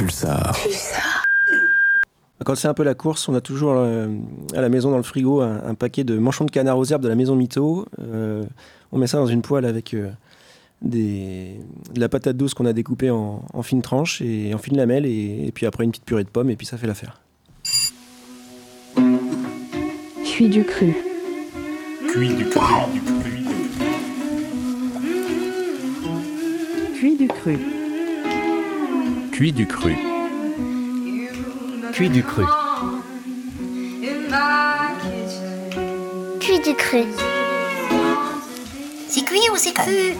Pulsar. Quand c'est un peu la course, on a toujours euh, à la maison dans le frigo un, un paquet de manchons de canard aux herbes de la maison Mito. Euh, on met ça dans une poêle avec euh, des, de la patate douce qu'on a découpée en, en fines tranches et en fines lamelles et, et puis après une petite purée de pommes et puis ça fait l'affaire. Cuit du cru. Cuit du cru. Cuit du cru. Cuit du cru. Cuit du cru. Cuit du cru. C'est cuit ou c'est cru?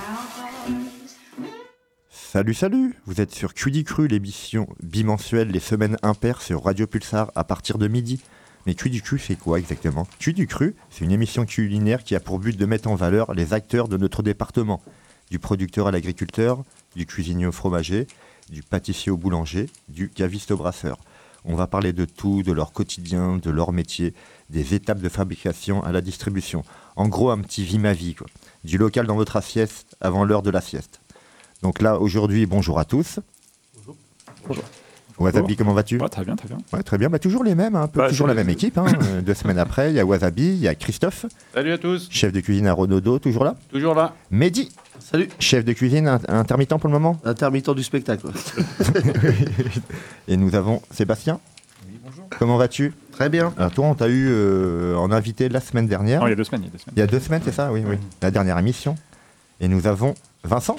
Salut, salut Vous êtes sur Cuit Cru, l'émission bimensuelle Les Semaines Impaires sur Radio Pulsar à partir de midi. Mais Cuit du Cru, c'est quoi exactement? Cuit du Cru, c'est une émission culinaire qui a pour but de mettre en valeur les acteurs de notre département. Du producteur à l'agriculteur, du cuisinier au fromager, du pâtissier au boulanger, du caviste au brasseur. On va parler de tout, de leur quotidien, de leur métier, des étapes de fabrication à la distribution. En gros, un petit vie ma vie, quoi. Du local dans votre assiette avant l'heure de la sieste. Donc là, aujourd'hui, bonjour à tous. Bonjour. Wasabi, comment vas-tu Ouais, très bien, très bien. Ouais, Très bien, bah, toujours les mêmes, hein, un peu, Bah, toujours la même équipe. hein. Euh, Deux semaines après, il y a Wasabi, il y a Christophe, Salut à tous, chef de cuisine à Renaudot, toujours là. toujours là. Mehdi, Salut, chef de cuisine in- intermittent pour le moment. intermittent du spectacle. Et nous avons Sébastien. Comment vas-tu? Très bien. Alors toi, on t'a eu euh, en invité la semaine dernière. Non, il y a deux semaines, il y a deux semaines. Il y a deux semaines, c'est ça? Oui, oui. La dernière émission. Et nous avons Vincent.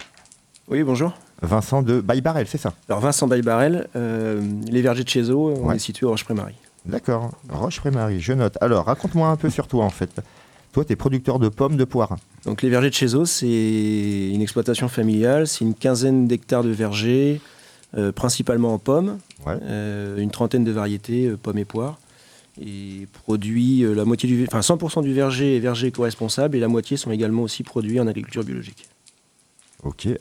Oui, bonjour. Vincent de Baïbarel, c'est ça Alors Vincent Bailbarel, euh, les vergers de Chézeau, on Ouais. est situé au Roche-Prémarie. D'accord. Roche-Prémarie, je note. Alors, raconte-moi un peu sur toi, en fait. Toi, tu es producteur de pommes de poire. Donc les vergers de Chézeau, c'est une exploitation familiale, c'est une quinzaine d'hectares de vergers, euh, principalement en pommes, Ouais. euh, une trentaine de variétés, euh, pommes et poires, et produit la moitié du, enfin 100% du verger est verger éco-responsable et la moitié sont également aussi produits en agriculture biologique. Ok. Et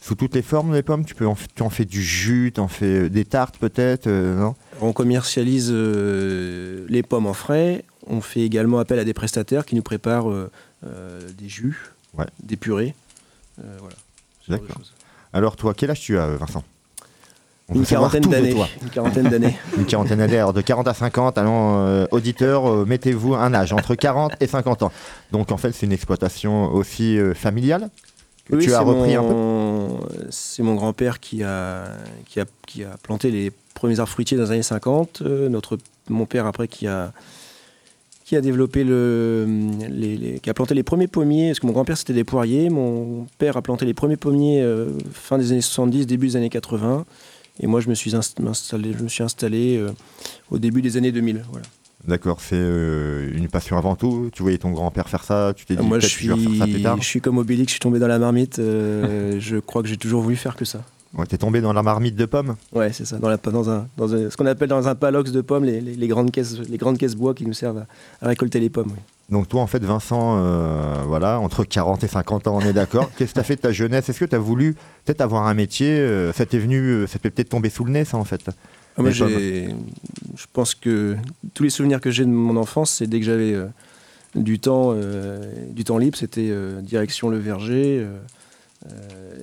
sous toutes les formes, les pommes, tu, peux en, tu en fais du jus, tu en fais euh, des tartes peut-être, euh, non? On commercialise euh, les pommes en frais, on fait également appel à des prestataires qui nous préparent euh, des jus, Ouais. des purées, voilà. D'accord. Alors, toi, quel âge tu as, Vincent? Une quarantaine d'années. Une quarantaine d'années. Une quarantaine d'années. Alors, de 40 à 50, allons, euh, auditeurs, euh, mettez-vous un âge entre 40 et 50 ans. Donc, en fait, c'est une exploitation aussi euh, familiale? Que Oui, tu as c'est repris un peu mon- C'est mon grand-père qui a, qui, a, qui a planté les premiers arbres fruitiers dans les années 50. euh, notre, mon père, après, qui a, qui a développé le, les, les- qui a planté les premiers pommiers. Parce que mon grand-père, c'était des poiriers. Mon père a planté les premiers pommiers euh, fin des années 70, début des années 80. Et moi, je me suis inst- installé, je me suis installé euh, au début des années 2000. Voilà. D'accord, c'est euh, une passion avant tout. Tu voyais ton grand-père faire ça, tu t'es dit Ah, Moi, je suis, faire ça plus tard. je suis comme Obélix, je suis tombé dans la marmite. euh, je crois que j'ai toujours voulu faire que ça. Ouais, T'es tombé dans la marmite de pommes Ouais, c'est ça. Dans, la, dans, un, dans un- ce qu'on appelle dans un palox de pommes, les, les- les grandes caisses, les grandes caisses bois qui nous servent à, à récolter les pommes. oui. Donc toi, en fait, Vincent, euh, voilà, entre 40 et 50 ans, on est d'accord. Qu'est-ce que tu as fait de ta jeunesse? Est-ce que tu as voulu peut-être avoir un métier Ça t'est venu, ça t'est peut-être tombé sous le nez, ça, en fait? Ah, moi, j'ai- je pense que tous les souvenirs que j'ai de mon enfance, c'est dès que j'avais euh, du temps, euh, du temps libre, c'était euh, direction le verger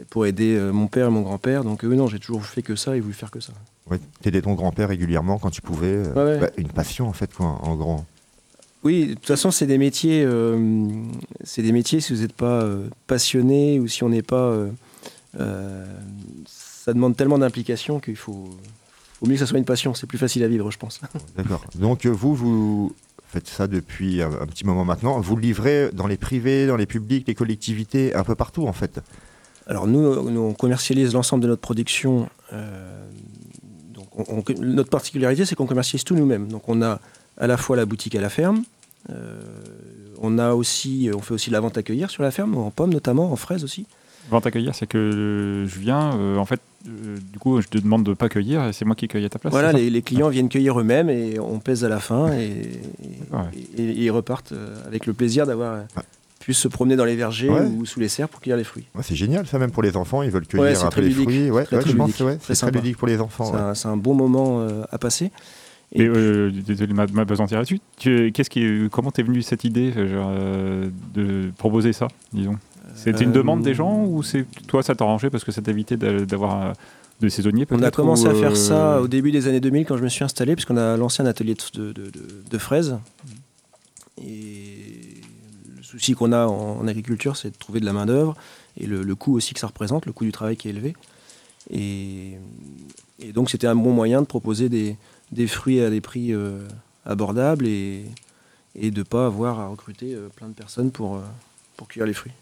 pour aider mon père et mon grand-père. Donc non, j'ai toujours fait que ça et voulu faire que ça. Ouais, T'aidais ton grand-père régulièrement quand tu pouvais. Ouais, ouais. bah, une passion, en fait, quoi, en gros. Oui, de toute façon, c'est des métiers. c'est des métiers. Si vous n'êtes pas passionné ou si on n'est pas, ça demande tellement d'implication qu'il faut, faut mieux que ça soit une passion. C'est plus facile à vivre, je pense. D'accord. Donc euh, vous, vous faites ça depuis un, un petit moment maintenant. Vous le livrez dans les privés, dans les publics, les collectivités, un peu partout, en fait. Alors nous, nous, on commercialise l'ensemble de notre production. euh, donc on- on- notre particularité, c'est qu'on commercialise tout nous-mêmes. Donc on a à la fois la boutique à la ferme. euh, on a aussi, on fait aussi de la vente à cueillir sur la ferme, en pommes notamment, en fraises aussi. Vente à cueillir, c'est que je viens, euh, en fait, euh, du coup, je te demande de ne pas cueillir et c'est moi qui cueille à ta place. Voilà, les, les clients viennent cueillir eux-mêmes et on pèse à la fin et, et- Ouais. et- et ils repartent euh, avec le plaisir d'avoir euh, Ouais. pu se promener dans les vergers Ouais. ou sous les serres pour cueillir les fruits. Ouais, c'est génial, ça, même pour les enfants. Ils veulent cueillir un peu les fruits. Ouais, Très, ouais, très je pense, ludique. ouais, Très c'est très ludique pour les enfants. C'est ouais. un, c'est un bon moment euh, à passer. Et euh, désolé de m'a- m'apesantir là-dessus. Tu- Qu'est-ce qui, comment t'es venu cette idée genre, euh, de proposer ça, disons? C'était une Euh, demande des gens ou c'est toi ça t'arrangeait parce que ça t'évitait d'a- d'avoir euh, de saisonniers On a commencé ou, à faire euh, ça au début des années 2000 quand je me suis installé, puisqu'on a lancé un atelier de, de- de- de fraises. Et le souci qu'on a en, en agriculture, c'est de trouver de la main-d'œuvre et le, le coût aussi que ça représente, le coût du travail qui est élevé. Et, et donc, c'était un bon moyen de proposer des, des fruits à des prix euh, abordables et, et de ne pas avoir à recruter euh, plein de personnes pour, euh, pour cueillir les fruits.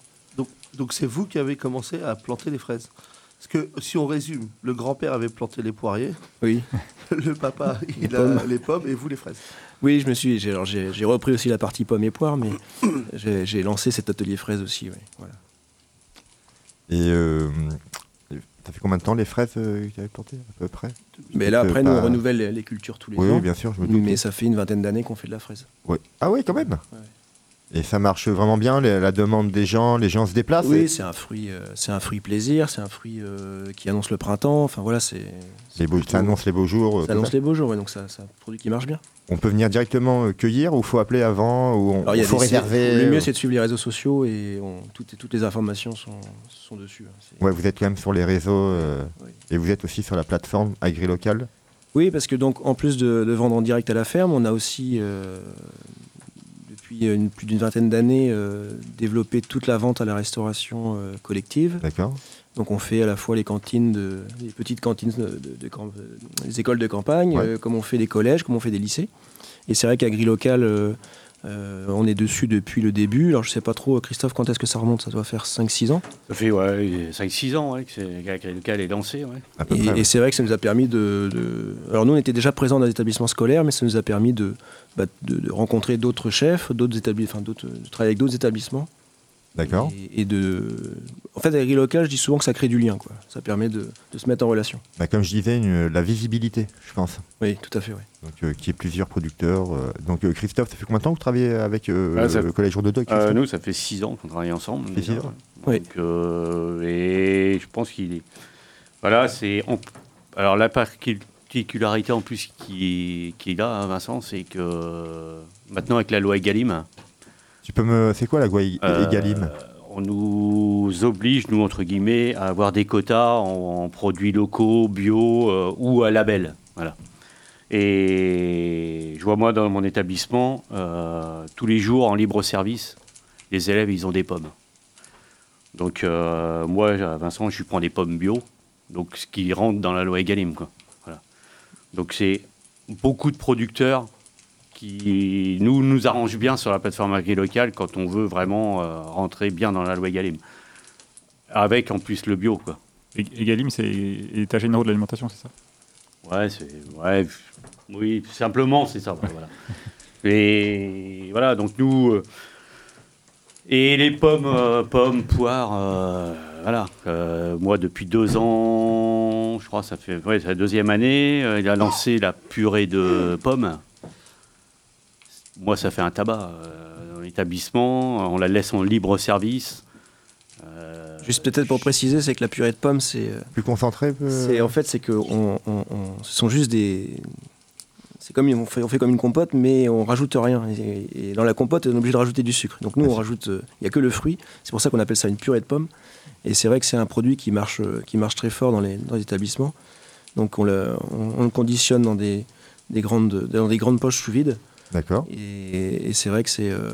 Donc, c'est vous qui avez commencé à planter les fraises. Parce que si on résume, le grand-père avait planté les poiriers, Oui. le papa Les il a pommes. les pommes et vous les fraises. Oui, je me suis. J'ai, alors j'ai, j'ai repris aussi la partie pommes et poires, mais j'ai, j'ai lancé cet atelier fraises aussi. oui, voilà. Et euh, ça fait combien de temps les fraises euh, que tu avais plantées à peu près? Mais là, après, nous, pas- on renouvelle les, les cultures tous les Oui, ans. oui, bien sûr, je me doute. mais ça fait une vingtaine d'années qu'on fait de la fraise. Ouais. Ah oui, quand même? Ouais. Et ça marche vraiment bien, la demande des gens, les gens se déplacent. oui, et- c'est un fruit, euh, c'est un fruit plaisir, c'est un fruit euh, qui annonce le printemps. Enfin voilà, c'est. les beaux- ça annonce les beaux jours. euh, Ça annonce les beaux jours, ouais, donc ça, c'est un produit qui marche bien. On peut venir directement cueillir ou faut appeler avant ou on, Alors, il faut des- réserver. Le mieux, c'est de suivre les réseaux sociaux et on- toutes, toutes les informations sont, sont dessus. hein. Ouais, vous êtes quand même sur les réseaux euh, Oui. et vous êtes aussi sur la plateforme AgriLocal. Oui, parce que donc en plus de, de vendre en direct à la ferme, on a aussi depuis une- plus d'une vingtaine d'années euh, développé toute la vente à la restauration euh, collective. D'accord. Donc on fait à la fois les cantines, de, les petites cantines de, de- de camp- euh, les écoles de campagne, Ouais. euh, comme on fait des collèges, comme on fait des lycées. Et c'est vrai qu'AgriLocal, euh, on est dessus depuis le début. Alors je sais pas trop, Christophe, quand est-ce que ça remonte? Ça doit faire 5-6 ans. Ça fait ouais, 5-6 ans ouais, que c'est- qu'AgriLocal est lancé. Ouais. Et, près, et ouais. c'est vrai que ça nous a permis de, de- Alors nous, on était déjà présents dans les établissements scolaires, mais ça nous a permis de, bah, de, de rencontrer d'autres chefs, d'autres établissements, enfin, de travailler avec d'autres établissements. D'accord. Et, et de... En fait, avec local, je dis souvent que ça crée du lien. Quoi. Ça permet de, de se mettre en relation. Bah, comme je disais, une- la visibilité, je pense. Oui, tout à fait. oui. Donc, euh, qui est plusieurs producteurs. euh, donc, euh, Christophe, ça fait combien de temps que vous travaillez avec euh, Ah, ça- le Collège Jour de Doc Euh, nous, ça fait 6 ans qu'on travaille ensemble. Ça fait six ans. Oui. Donc, euh, et je pense qu'il est. Voilà, c'est. en- Alors, la particularité en plus qui, qui est là, hein, Vincent, c'est que maintenant, avec la loi Egalim, Tu peux me. C'est quoi la loi euh, Egalim on nous oblige, nous, entre guillemets, à avoir des quotas en, en produits locaux, bio euh, ou à label. Voilà. Et je vois, moi, dans mon établissement, euh, tous les jours, en libre service, les élèves, ils ont des pommes. Donc, euh, moi, Vincent, je prends des pommes bio, donc ce qui rentre dans la loi Egalim. Quoi. Voilà. Donc, c'est beaucoup de producteurs qui nous, nous arrangent bien sur la plateforme agri-locale quand on veut vraiment euh, rentrer bien dans la loi Egalim. Avec en plus le bio, quoi. Et- Egalim, c'est état généraux de l'alimentation, c'est ça? Ouais, c'est. Ouais, oui, simplement, c'est ça. Voilà. Et voilà, donc nous. euh, et les pommes, euh, pommes, poires, euh, voilà. Moi, depuis deux ans, je crois, ça fait. Ouais, c'est la deuxième année, il a lancé la purée de pommes. Moi, ça fait un tabac euh, dans l'établissement. On la laisse en libre service. Euh, Juste peut-être pour préciser, c'est que la purée de pommes, c'est, euh, Plus concentré peu- c'est en fait, c'est que on, on- on- ce sont juste des. C'est comme on fait, on fait comme une compote, mais on rajoute rien. Et, et dans la compote, on est obligé de rajouter du sucre. Donc nous, on rajoute. euh, Il n'y a que le fruit. C'est pour ça qu'on appelle ça une purée de pommes. Et c'est vrai que c'est un produit qui marche, euh, qui marche très fort dans les, dans les établissements. Donc on le, on, on le conditionne dans des, des grandes, dans des grandes poches sous vide. D'accord. Et, et c'est vrai que c'est. euh,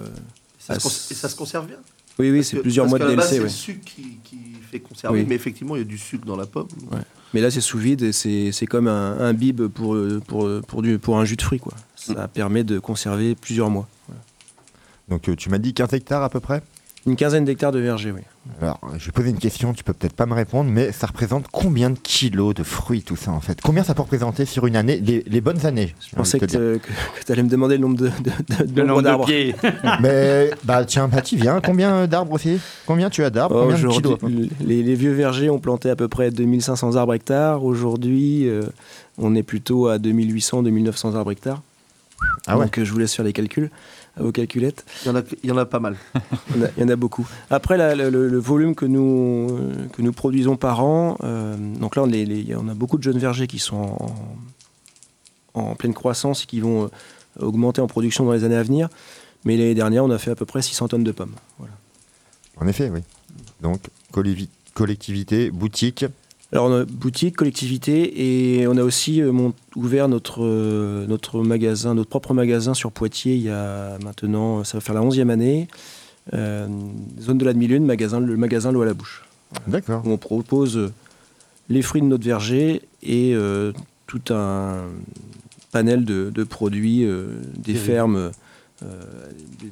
Ça se cons- et ça se conserve bien oui, oui, c'est plusieurs parce mois de DLC. C'est ouais. le sucre qui, qui fait conserver, Oui. mais effectivement, il y a du sucre dans la pomme. Ouais. Mais là, c'est sous vide et c'est c'est comme un, un bib pour, euh, pour, euh, pour, du, pour un jus de fruits. Quoi. Ça permet de conserver plusieurs mois. Donc, tu m'as dit 15 hectares à peu près? Une quinzaine d'hectares de verger, oui. Alors, je vais poser une question, tu peux peut-être pas me répondre, mais ça représente combien de kilos de fruits tout ça en fait? Combien ça peut représenter sur une année les, les bonnes années Je pensais que, tu allais me demander le nombre de, de, de- le nombre pieds. mais bah tiens, Patty, viens. Combien d'arbres aussi? Combien tu as d'arbres? Oh, Combien de aujourd'hui, kilos? les, les vieux vergers ont planté à peu près 2500 arbres hectares. Aujourd'hui, euh, on est plutôt à 2800-2900 arbres hectares. Ah ouais. Donc euh, je vous laisse faire les calculs, à vos calculettes. Il y en a, il y en a pas mal. Il y en a- il y en a beaucoup. Après, la- le, le- le volume que nous, que nous produisons par an, euh, donc là, on, les- les- on a beaucoup de jeunes vergers qui sont en, en pleine croissance et qui vont euh, augmenter en production dans les années à venir. Mais l'année dernière, on a fait à peu près 600 tonnes de pommes. Voilà. En effet, oui. Donc, collectivité, boutique, Alors, on a boutique, collectivité, et on a aussi euh, mon- ouvert notre, euh, notre magasin, notre propre magasin sur Poitiers il y a maintenant, ça va faire la 11e année. Euh, zone de la demi-lune, magasin, le magasin L'eau à la bouche, D'accord. où on propose euh, les fruits de notre verger et euh, tout un panel de, de produits euh, des fermes, euh,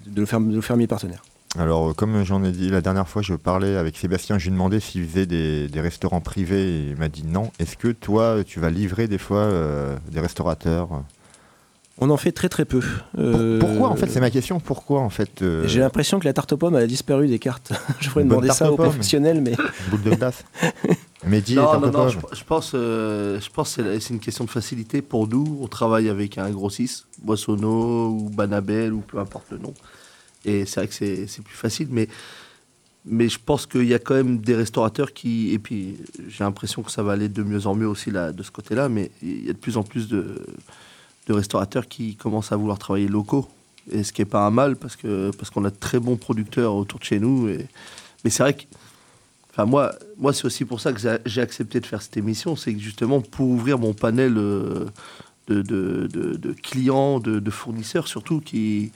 de, nos fermes- de nos fermiers partenaires. Alors, euh, comme j'en ai dit la dernière fois, je parlais avec Sébastien, je lui demandais s'il faisait des, des restaurants privés et il m'a dit non. Est-ce que toi, tu vas livrer des fois euh, des restaurateurs? On en fait très très peu. Euh, Pourquoi en fait? C'est ma question. Pourquoi en fait euh, J'ai l'impression que la tarte aux pommes elle a disparu des cartes. Je pourrais demander ça aux professionnels, mais boule de glace Non, non, aux non, je, pense, euh, je pense que c'est la- c'est une question de facilité pour nous. On travaille avec un grossiste, Boissonneau ou Banabel ou peu importe le nom. Et c'est vrai que c'est plus facile, mais, mais je pense qu'il y a quand même des restaurateurs qui. Et puis j'ai l'impression que ça va aller de mieux en mieux aussi là, de ce côté-là, mais il y a de plus en plus de, de restaurateurs qui commencent à vouloir travailler locaux. Et ce qui n'est pas un mal parce que parce qu'on a de très bons producteurs autour de chez nous. Mais c'est vrai que Enfin, moi, moi c'est aussi pour ça que j'ai- accepté de faire cette émission. C'est justement pour ouvrir mon panel euh, de, de- clients, de fournisseurs surtout, qui,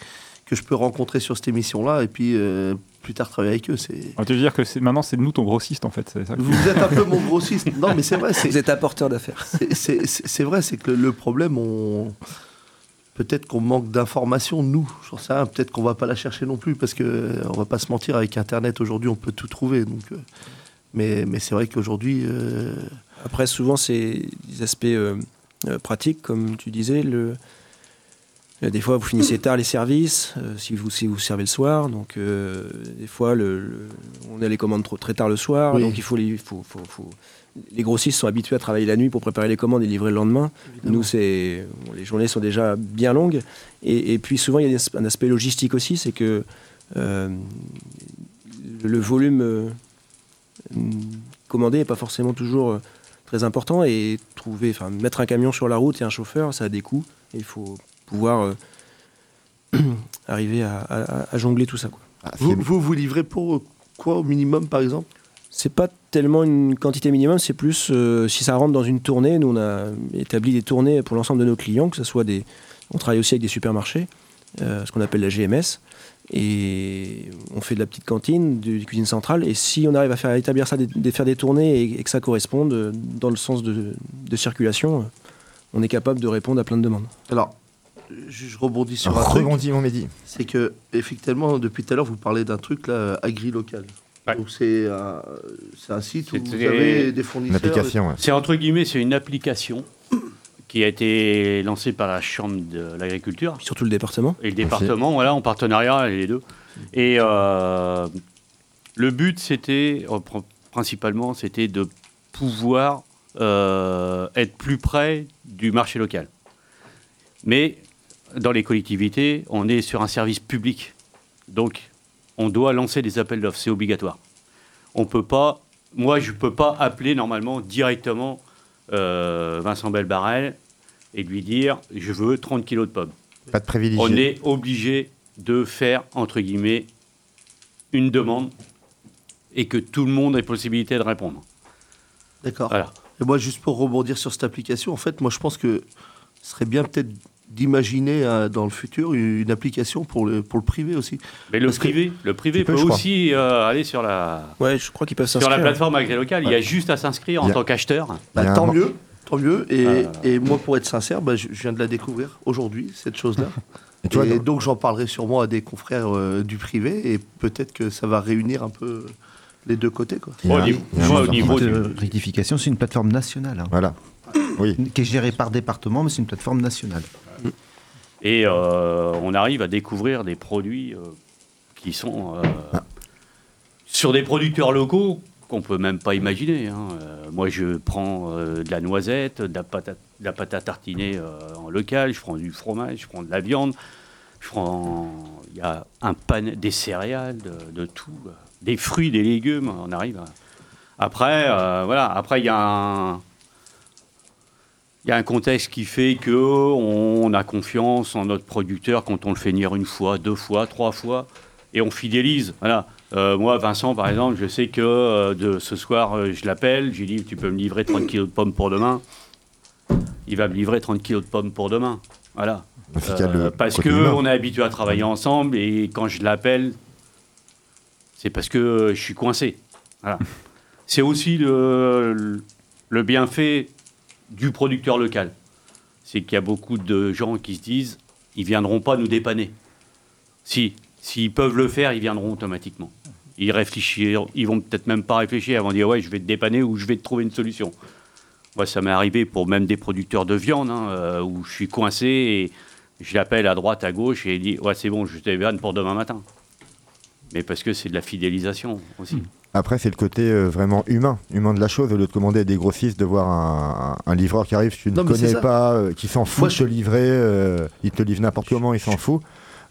que je peux rencontrer sur cette émission-là et puis euh, plus tard travailler avec eux. C'est... On va te dire que c'est- maintenant, c'est nous ton grossiste, en fait. C'est ça que- Vous êtes un peu mon grossiste. Non, mais c'est vrai. C'est, vous êtes apporteur d'affaires. c'est, c'est- c'est- c'est vrai, c'est que le, le problème, on... peut-être qu'on manque d'informations, nous. J'en sais rien, peut-être qu'on va pas la chercher non plus, parce que on va pas se mentir, avec Internet aujourd'hui, on peut tout trouver. Donc, euh, mais, mais c'est vrai qu'aujourd'hui, euh, Après, souvent, c'est des aspects euh, euh, pratiques, comme tu disais. Le... euh, Des fois, vous finissez tard les services, euh, si, vous, si vous servez le soir. Donc, euh, des fois, le, le- on a les commandes trop, très tard le soir. Oui. Donc, il faut les, faut, faut- faut- les grossistes sont habitués à travailler la nuit pour préparer les commandes et livrer le lendemain. Nous, c'est bon, les journées sont déjà bien longues. Et, et puis, souvent, il y a un aspect logistique aussi c'est que euh, le, volume commandé n'est pas forcément toujours très important. Et trouver, mettre un camion sur la route et un chauffeur, ça a des coûts. Il faut pouvoir euh, arriver à, à- à jongler tout ça. Quoi. Ah, vous, vous, vous livrez pour euh, quoi au minimum, par exemple? C'est pas tellement une quantité minimum, c'est plus euh, si ça rentre dans une tournée. Nous, on a établi des tournées pour l'ensemble de nos clients, que ce soit des. On travaille aussi avec des supermarchés, euh, ce qu'on appelle la GMS. Et on fait de la petite cantine, de, de cuisine centrale. Et si on arrive à faire établir ça, des, des- faire des tournées et, et que ça corresponde dans le sens de, de circulation, on est capable de répondre à plein de demandes. Alors, je, je rebondis sur un truc. Rebondis mon Mehdi. C'est que, effectivement, depuis tout à l'heure, vous parlez d'un truc, là, agri-local. Ouais. Donc, c'est un, c'est un site où vous avez des Une fournisseurs. application. ouais. C'est entre guillemets, c'est une application qui a été lancée par la Chambre de l'agriculture Surtout le département. et le département, voilà, en partenariat, les deux. Et euh, le but, c'était, euh, pr- principalement, c'était de pouvoir euh, être plus près du marché local. Mais dans les collectivités, on est sur un service public. Donc, on doit lancer des appels d'offres, c'est obligatoire. On peut pas, moi, je ne peux pas appeler normalement directement euh, Vincent Belbarel et lui dire je veux 30 kilos de pommes Pas de privilégié. on est obligé de faire, entre guillemets, une demande et que tout le monde ait possibilité de répondre. D'accord. Voilà. Et moi, juste pour rebondir sur cette application, en fait, moi, je pense que ce serait bien peut-être d'imaginer euh, dans le futur une application pour le, pour le privé aussi. Mais le Parce que- privé, le privé peut aussi euh, aller sur la, Ouais, je crois peuvent sur la plateforme agrélocale. Il y a juste à s'inscrire en tant qu'acheteur. Bah, tant mieux, tant mieux. Et, Euh. et moi, pour être sincère, bah, je, je viens de la découvrir aujourd'hui, cette chose-là. Et vois, donc, j'en parlerai sûrement à des confrères euh, du privé et peut-être que ça va réunir un peu les deux côtés. Quoi. Au niveau- niveau euh, rectification, c'est une plateforme nationale, hein, Voilà. Qui est gérée par département, mais c'est une plateforme nationale. Et euh, on arrive à découvrir des produits euh, qui sont euh, sur des producteurs locaux qu'on peut même pas imaginer. hein. Moi, je prends de la noisette, de la pâte à, de la pâte à tartiner en local, je prends du fromage, je prends de la viande, je prends il y a un pan des céréales, de, de tout, des fruits, des légumes. On arrive. à- Après, voilà. Après, il y a un il y a un contexte qui fait que on a confiance en notre producteur quand on le fait venir une fois, deux fois, trois fois, et on fidélise. Voilà. Euh, moi, Vincent, par exemple, je sais que euh, de ce soir, euh, je l'appelle, je lui dis Tu peux me livrer 30 kilos de pommes pour demain Il va me livrer 30 kilos de pommes pour demain. Voilà. Parce qu'on est habitué à travailler ensemble et quand je l'appelle, c'est parce que je suis coincé. Voilà. c'est aussi le, le bienfait du producteur local. C'est qu'il y a beaucoup de gens qui se disent ils viendront pas nous dépanner. Si, s'ils peuvent le faire, ils viendront automatiquement. Ils réfléchiront, ils vont peut-être même pas réfléchir avant de dire ouais, je vais te dépanner ou je vais te trouver une solution. Moi, ça m'est arrivé pour même des producteurs de viande hein, euh, où je suis coincé et je l'appelle à droite, à gauche et il dit ouais, c'est bon, je te dépanne pour demain matin. Mais parce que c'est de la fidélisation aussi. Après, c'est le côté euh, vraiment humain, humain de la chose. Au lieu de commander à des grossistes, de voir un, un- un livreur qui arrive, tu ne Non, connais pas, euh, qui s'en fout Moi, de te livrer, euh, il te livre n'importe comment, il s'en fout.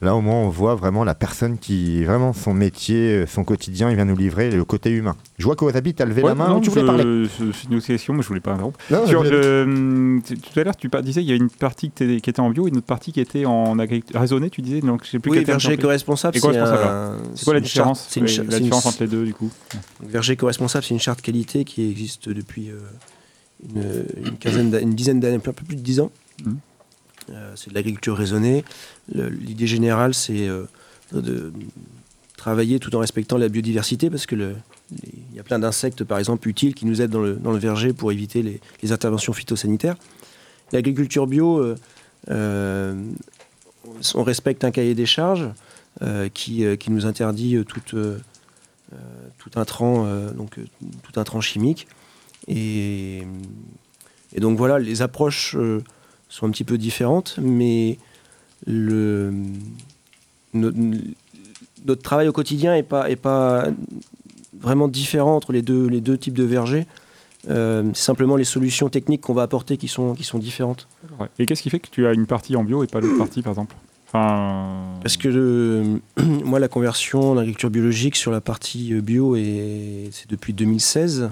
Là, au moins, on voit vraiment la personne qui, vraiment, son métier, euh, son quotidien, il vient nous livrer le côté humain. Je vois qu'Osabi, tu as levé Ouais, la main, non, tu voulais je- parler. C'est une question, mais je voulais pas interrompre. Non, Sur je- le- hum, tout à l'heure, tu disais il y a une partie qui était, qui était en bio et une autre partie qui était en agriculture raisonnée, tu disais. Donc, je sais plus Oui, verger t'as éco-responsable, c'est un- quoi la différence c'est Oui, La une- différence entre les deux, du coup? Verger éco-responsable, c'est une charte qualité qui existe depuis euh, une, une quinzaine, d'a- une dizaine d'années, un peu plus de dix ans. Euh, c'est de l'agriculture raisonnée. L'idée générale, c'est euh, de travailler tout en respectant la biodiversité, parce que il y a plein d'insectes, par exemple, utiles qui nous aident dans le, verger pour éviter les, interventions phytosanitaires. L'agriculture bio, euh, euh, on respecte un cahier des charges euh, qui, euh, nous interdit euh, euh, euh, tout euh, euh, tout intrant chimique. Et, donc voilà, les approches euh, sont un petit peu différentes, mais le, no- notre travail au quotidien n'est pas, est pas vraiment différent entre les deux, les deux types de vergers. Euh, c'est simplement les solutions techniques qu'on va apporter qui sont, qui sont différentes. Ouais. Et qu'est-ce qui fait que tu as une partie en bio et pas l'autre partie, par exemple? Enfin... Parce que le- moi, la conversion en agriculture biologique sur la partie bio, est- c'est depuis 2016.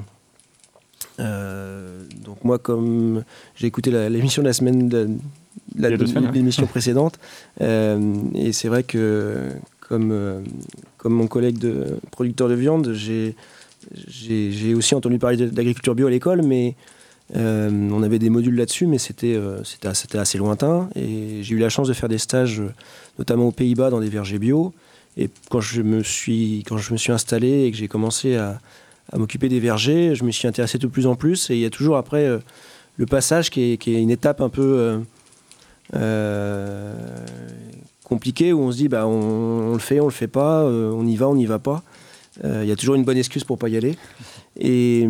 Euh, donc moi, comme j'ai écouté l'émission de la semaine, de, la- ouais. l'émission précédente, euh, et c'est vrai que comme, euh, comme mon collègue de producteur de viande, j'ai j'ai j'ai aussi entendu parler de- d'agriculture bio à l'école, mais on avait des modules là-dessus, mais c'était c'était c'était assez lointain. Et j'ai eu la chance de faire des stages, notamment aux Pays-Bas, dans des vergers bio. Et quand je me suis, quand je me suis installé et que j'ai commencé à, à m'occuper des vergers, je me suis intéressé de plus en plus. Et il y a toujours après euh, le passage qui est, une étape un peu euh, euh, compliquée où on se dit bah, on, le fait, on le fait pas, on y va, on n'y va pas. Il y a toujours une bonne excuse pour pas y aller. Et,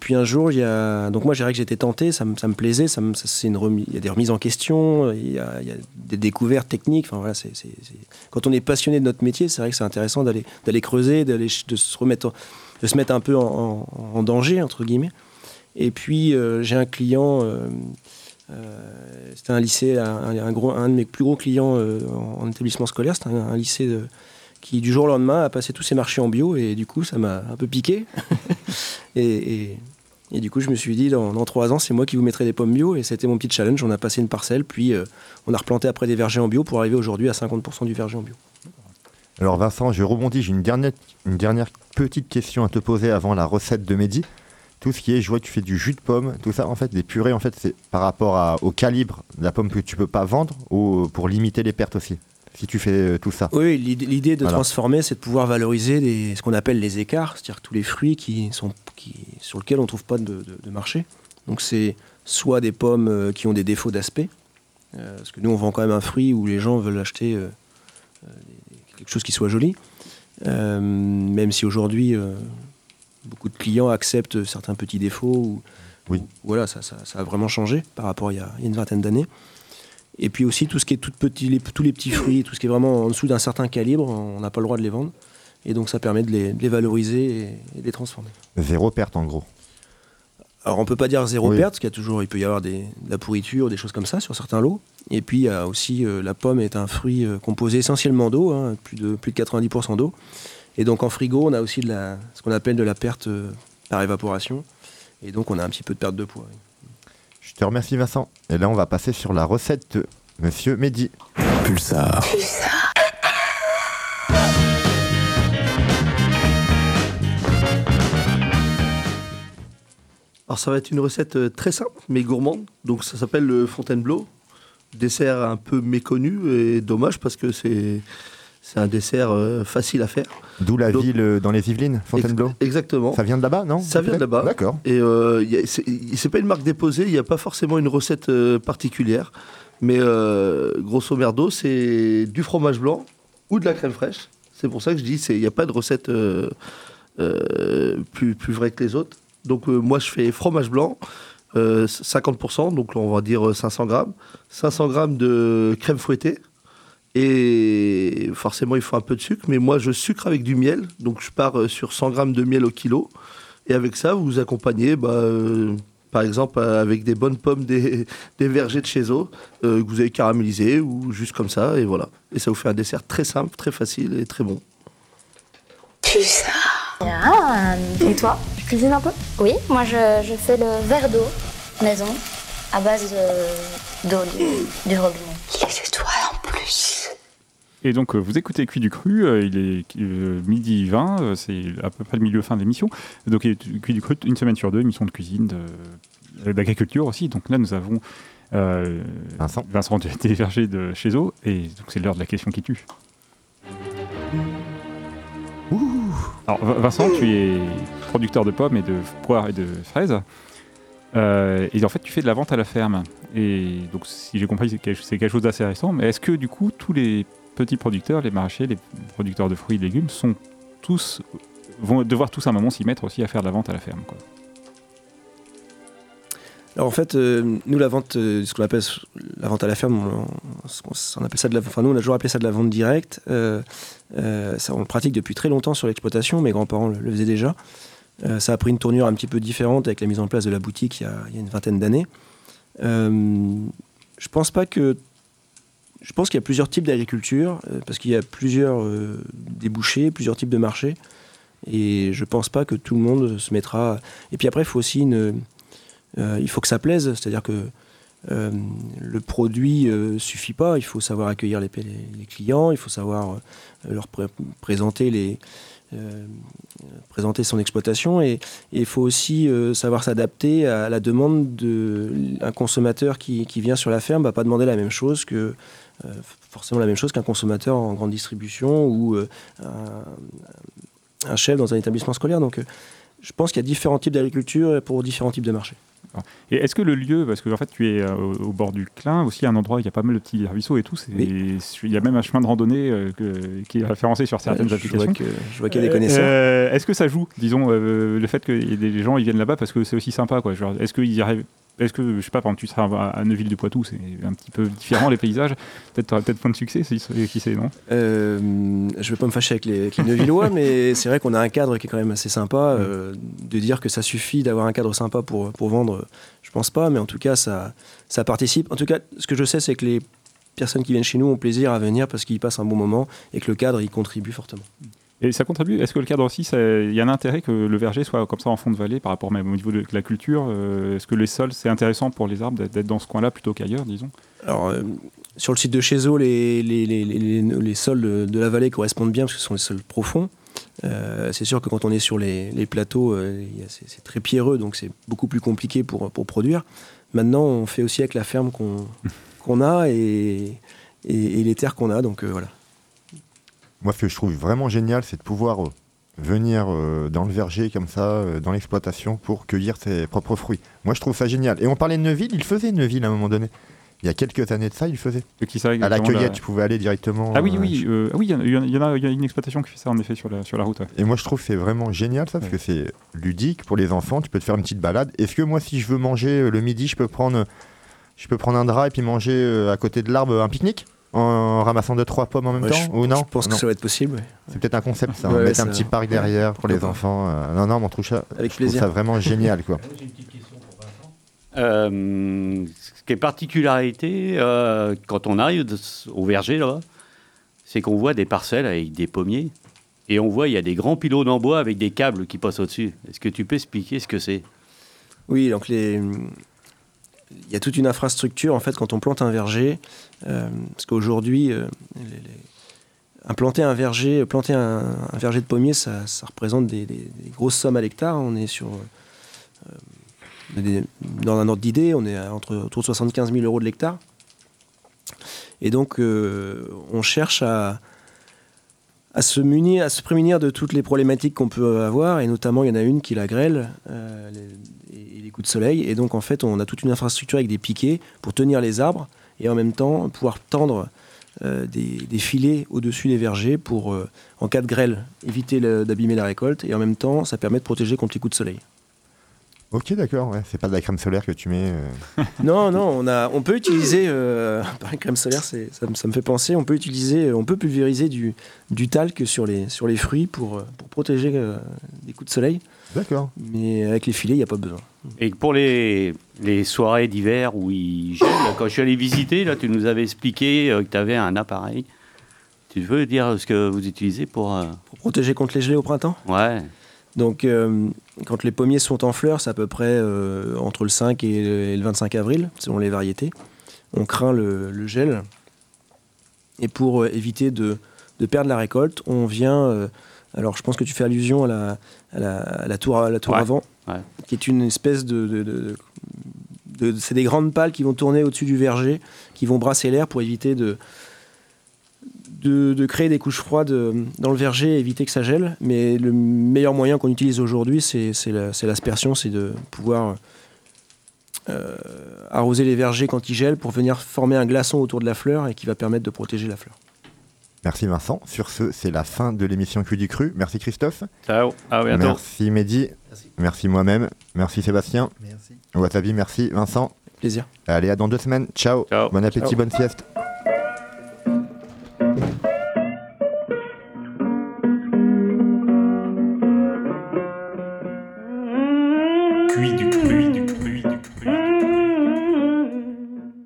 puis un jour, il y a... donc moi, j'ai que j'étais tenté, ça me, plaisait, ça me- ça- c'est une remis- il y a des remises en question, il y a, des découvertes techniques. Enfin, voilà, c'est, Quand on est passionné de notre métier, c'est vrai que c'est intéressant d'aller, creuser, d'aller, de, se remettre, de se mettre un peu en, en- en danger, entre guillemets. Et puis, euh, j'ai un client, euh, euh, c'était un lycée, un, un gros, un de mes plus gros clients en, en établissement scolaire, c'était un, un lycée de- qui du jour au lendemain a passé tous ses marchés en bio et du coup ça m'a un peu piqué. et, et- et du coup je me suis dit dans, dans trois ans c'est moi qui vous mettrai des pommes bio et c'était mon petit challenge. On a passé une parcelle puis on a replanté après des vergers en bio pour arriver aujourd'hui à 50% du verger en bio. Alors Vincent, je rebondis, j'ai une dernière, une dernière petite question à te poser avant la recette de Mehdi. Tout ce qui est, je vois que tu fais du jus de pomme, tout ça, en fait, des purées, en fait, c'est par rapport à- au calibre de la pomme que tu peux pas vendre ou pour limiter les pertes aussi, si tu fais euh, tout ça? Oui, l'idée de Voilà. transformer, c'est de pouvoir valoriser ce qu'on appelle les écarts, c'est-à-dire tous les fruits qui sont, qui, sur lesquels on ne trouve pas de, de- de marché. Donc c'est soit des pommes euh, qui ont des défauts d'aspect, euh, parce que nous on vend quand même un fruit où les gens veulent acheter quelque chose qui soit joli, Euh, même si aujourd'hui euh, beaucoup de clients acceptent certains petits défauts. Ou, Oui. ou- voilà, ça, ça- ça a vraiment changé par rapport à il y a, une vingtaine d'années. Et puis aussi tout ce qui est tout petit, les- tous les petits fruits, tout ce qui est vraiment en dessous d'un certain calibre, on n'a pas le droit de les vendre. Et donc ça permet de les, de les valoriser et, et de les transformer. Zéro perte en gros. Alors on peut pas dire zéro Oui. perte, parce qu'il y a toujours, il peut y avoir des, de la pourriture, des choses comme ça sur certains lots. Et puis il y a aussi euh, la pomme est un fruit euh, composé essentiellement d'eau, hein, plus de plus de 90% d'eau. Et donc en frigo, on a aussi de la, ce qu'on appelle de la perte euh, par évaporation. Et donc on a un petit peu de perte de poids. oui. Je te remercie Vincent. Et là, on va passer sur la recette de Monsieur Mehdi. Pulsar. Alors ça va être une recette euh, très simple mais gourmande. Donc ça s'appelle le Fontainebleau. Dessert un peu méconnu et dommage parce que c'est c'est un dessert euh, facile à faire. D'où la Donc- ville euh, dans les Yvelines, Fontainebleau. Ex- Exactement. Ça vient de là-bas, non Ça vient de là-bas. D'accord. Et euh, c'est pas une marque déposée, il n'y a pas forcément une recette particulière. Mais grosso merdo, c'est du fromage blanc ou de la crème fraîche. C'est pour ça que je dis il n'y a pas de recette plus, plus vraie que les autres. Donc euh, moi, je fais fromage blanc, euh, 50%, donc on va dire euh, 500 grammes. 500 grammes de crème fouettée. Et forcément, il faut un peu de sucre. Mais moi, je sucre avec du miel. Donc je pars euh, sur 100 grammes de miel au kilo. Et avec ça, vous vous accompagnez, bah, euh, par exemple, euh, avec des bonnes pommes des, des vergers de chez eux, euh, que vous avez caramélisé ou juste comme ça, et voilà. Et ça vous fait un dessert très simple, très facile et très bon. Ah, et toi? Cuisines un peu? Oui, moi je, je fais le verre d'eau maison à base de- d'eau du, du robinet. Les étoiles en plus. Et donc, euh, vous écoutez Cuit du Cru, euh, il est euh, midi 20, euh, c'est à peu près le milieu-fin de l'émission. Donc, il est Cuit du Cru, une semaine sur deux, émission de cuisine, euh, d'agriculture aussi. Donc là, nous avons euh, Vincent. Vincent des vergers de chez eux, et donc c'est l'heure de la question qui tue. Alors, Vincent, tu es producteur de pommes et de poires et de fraises. Euh, et en fait, tu fais de la vente à la ferme. Et donc, si j'ai compris, c'est quelque, chose d'assez récent. Mais est-ce que, du coup, tous les petits producteurs, les maraîchers, les producteurs de fruits et de légumes, sont tous vont devoir tous à un moment s'y mettre aussi à faire de la vente à la ferme. Alors en fait, euh, nous la vente, euh, ce qu'on appelle la vente à la ferme, on, appelle ça de la, enfin nous on a toujours appelé ça de la vente directe. Euh, ça on le pratique depuis très longtemps sur l'exploitation. Mes grands-parents le faisaient déjà. Euh, ça a pris une tournure un petit peu différente avec la mise en place de la boutique il y a, une vingtaine d'années. Euh, je pense pas que je pense qu'il y a plusieurs types d'agriculture euh, parce qu'il y a plusieurs débouchés, plusieurs types de marchés. Et je pense pas que tout le monde se mettra. Et puis après, il faut aussi il faut que ça plaise, c'est-à-dire que le produit euh, suffit pas, il faut savoir accueillir les, clients, il faut savoir leur pré- présenter, les, euh, présenter son exploitation et, il faut aussi euh, savoir s'adapter à la demande d'un consommateur qui, vient sur la ferme, va pas demander la même chose que euh, forcément la même chose qu'un consommateur en grande distribution ou un, chef dans un établissement scolaire. Donc je pense qu'il y a différents types d'agriculture pour différents types de marchés. Et est-ce que le lieu, parce que en fait tu es euh, au, au bord du Clin, aussi un endroit où il y a pas mal de petits ruisseaux et tout, il y a même un chemin de randonnée euh, que- qui est référencé sur certaines Ouais, applications. je vois qu'il y a des connaisseurs. Euh, est-ce que ça joue, disons, le fait que des gens ils viennent là-bas parce que c'est aussi sympa, quoi. Est-ce qu'ils y arrivent est-ce que, je sais pas, par exemple, tu seras à à Neuville de Poitou, c'est un petit peu différent les paysages. Peut-être tu auras peut-être point de succès, si- qui sait, non? Euh, je vais pas me fâcher avec les, avec les Neuvillois, mais c'est vrai qu'on a un cadre qui est quand même assez sympa. euh, de dire que ça suffit d'avoir un cadre sympa pour, pour vendre, je pense pas, mais en tout cas, ça, ça participe. En tout cas, ce que je sais, c'est que les personnes qui viennent chez nous ont plaisir à venir parce qu'ils passent un bon moment et que le cadre y contribue fortement. Et ça contribue. Est-ce que le cadre aussi, il y a un intérêt que le verger soit comme ça en fond de vallée par rapport même au niveau de la culture euh, Est-ce que les sols, c'est intéressant pour les arbres d'être- dans ce coin-là plutôt qu'ailleurs, disons? Alors, euh, sur le site de chez eux, les, les, les, les- les sols de, de la vallée correspondent bien parce que ce sont des sols profonds. Euh, c'est sûr que quand on est sur les, les plateaux, c'est très pierreux, donc c'est beaucoup plus compliqué pour, pour produire. Maintenant, on fait aussi avec la ferme qu'on qu'on a et, et, et les terres qu'on a, donc voilà. Moi, ce que je trouve vraiment génial, c'est de pouvoir euh, venir euh, dans le verger comme ça, euh, dans l'exploitation, pour cueillir ses propres fruits. Moi, je trouve ça génial. Et on parlait de Neuville, il faisait Neuville à un moment donné. Il y a quelques années de ça, il faisait. qui ça, à la cueillette, la- tu pouvais aller directement. Ah oui, oui, ah oui, il y y, en a, il y a une exploitation qui fait ça en effet sur la, sur la route. ouais. Et moi, je trouve que c'est vraiment génial ça, parce que c'est ludique pour les enfants. Tu peux te faire une petite balade. Est-ce que moi, si je veux manger le midi, je peux prendre, je peux prendre un drap et puis manger à côté de l'arbre un pique-nique? En ramassant deux trois pommes en même Ouais, temps je- ou non je pense que ça va être possible, ouais. C'est peut-être un concept ça. Ouais, hein, ouais, mettre ça- un petit parc derrière pour les enfants. euh, non, non, mais on trouve ça, Avec je trouve ça vraiment génial quoi. Euh, ce qui est particularité, euh, quand on arrive de- au verger, là, c'est qu'on voit des parcelles avec des pommiers. Et on voit, il y a des grands pylônes en bois avec des câbles qui passent au-dessus. Est-ce que tu peux expliquer ce que c'est? Oui, donc les... il y a toute une infrastructure en fait quand on plante un verger, euh, parce qu'aujourd'hui, euh, implanter un verger, planter un, verger de pommiers, ça, représente des, grosses sommes à l'hectare. On est sur euh, dans un ordre d'idée, on est à entre, autour de 75 000 euros de l'hectare. Et donc, euh, on cherche à, à se prémunir de toutes les problématiques qu'on peut avoir, et notamment il y en a une qui est la grêle euh, et, les coups de soleil. Et donc en fait, on a toute une infrastructure avec des piquets pour tenir les arbres et en même temps pouvoir tendre euh, des, filets au-dessus des vergers pour, euh, en cas de grêle, éviter d'abîmer la récolte. Et en même temps, ça permet de protéger contre les coups de soleil. Ok, d'accord, ouais. c'est pas de la crème solaire que tu mets. euh. Non, non, on, a, on peut utiliser, euh, la crème solaire, c'est- ça, me- ça me fait penser, on peut utiliser, on peut pulvériser du, du talc sur les, sur les fruits pour, euh, pour protéger euh, des coups de soleil. D'accord. Mais avec les filets, il n'y a pas besoin. Et pour les, les soirées d'hiver où il gèle, quand je suis allé visiter, là, tu nous avais expliqué euh, que tu avais un appareil. Tu veux dire ce que vous utilisez pour. euh, Pour protéger contre les gelées au printemps? Ouais. Donc, euh, quand les pommiers sont en fleurs, c'est à peu près euh, entre le 5 et le, et le 25 avril, selon les variétés. On craint le, le gel. Et pour euh, éviter de, de perdre la récolte, on vient. alors, je pense que tu fais allusion à la, à la, à la tour, à la tour Ouais, avant, ouais. qui est une espèce de. de- de- de- c'est des grandes pales qui vont tourner au-dessus du verger, qui vont brasser l'air pour éviter de, de, de créer des couches froides euh, dans le verger et éviter que ça gèle. Mais le meilleur moyen qu'on utilise aujourd'hui, c'est c'est la- c'est l'aspersion, c'est de pouvoir euh, arroser les vergers quand ils gèlent pour venir former un glaçon autour de la fleur et qui va permettre de protéger la fleur. Merci Vincent. Sur ce, c'est la fin de l'émission Cul du Cru. Merci Christophe. Ciao. À bientôt. Merci Mehdi. Merci, moi-même. Merci Sébastien. Merci. Wasabi, merci Vincent. Plaisir. Allez, à dans deux semaines. Ciao. Ciao. Bon appétit, Ciao. bonne sieste.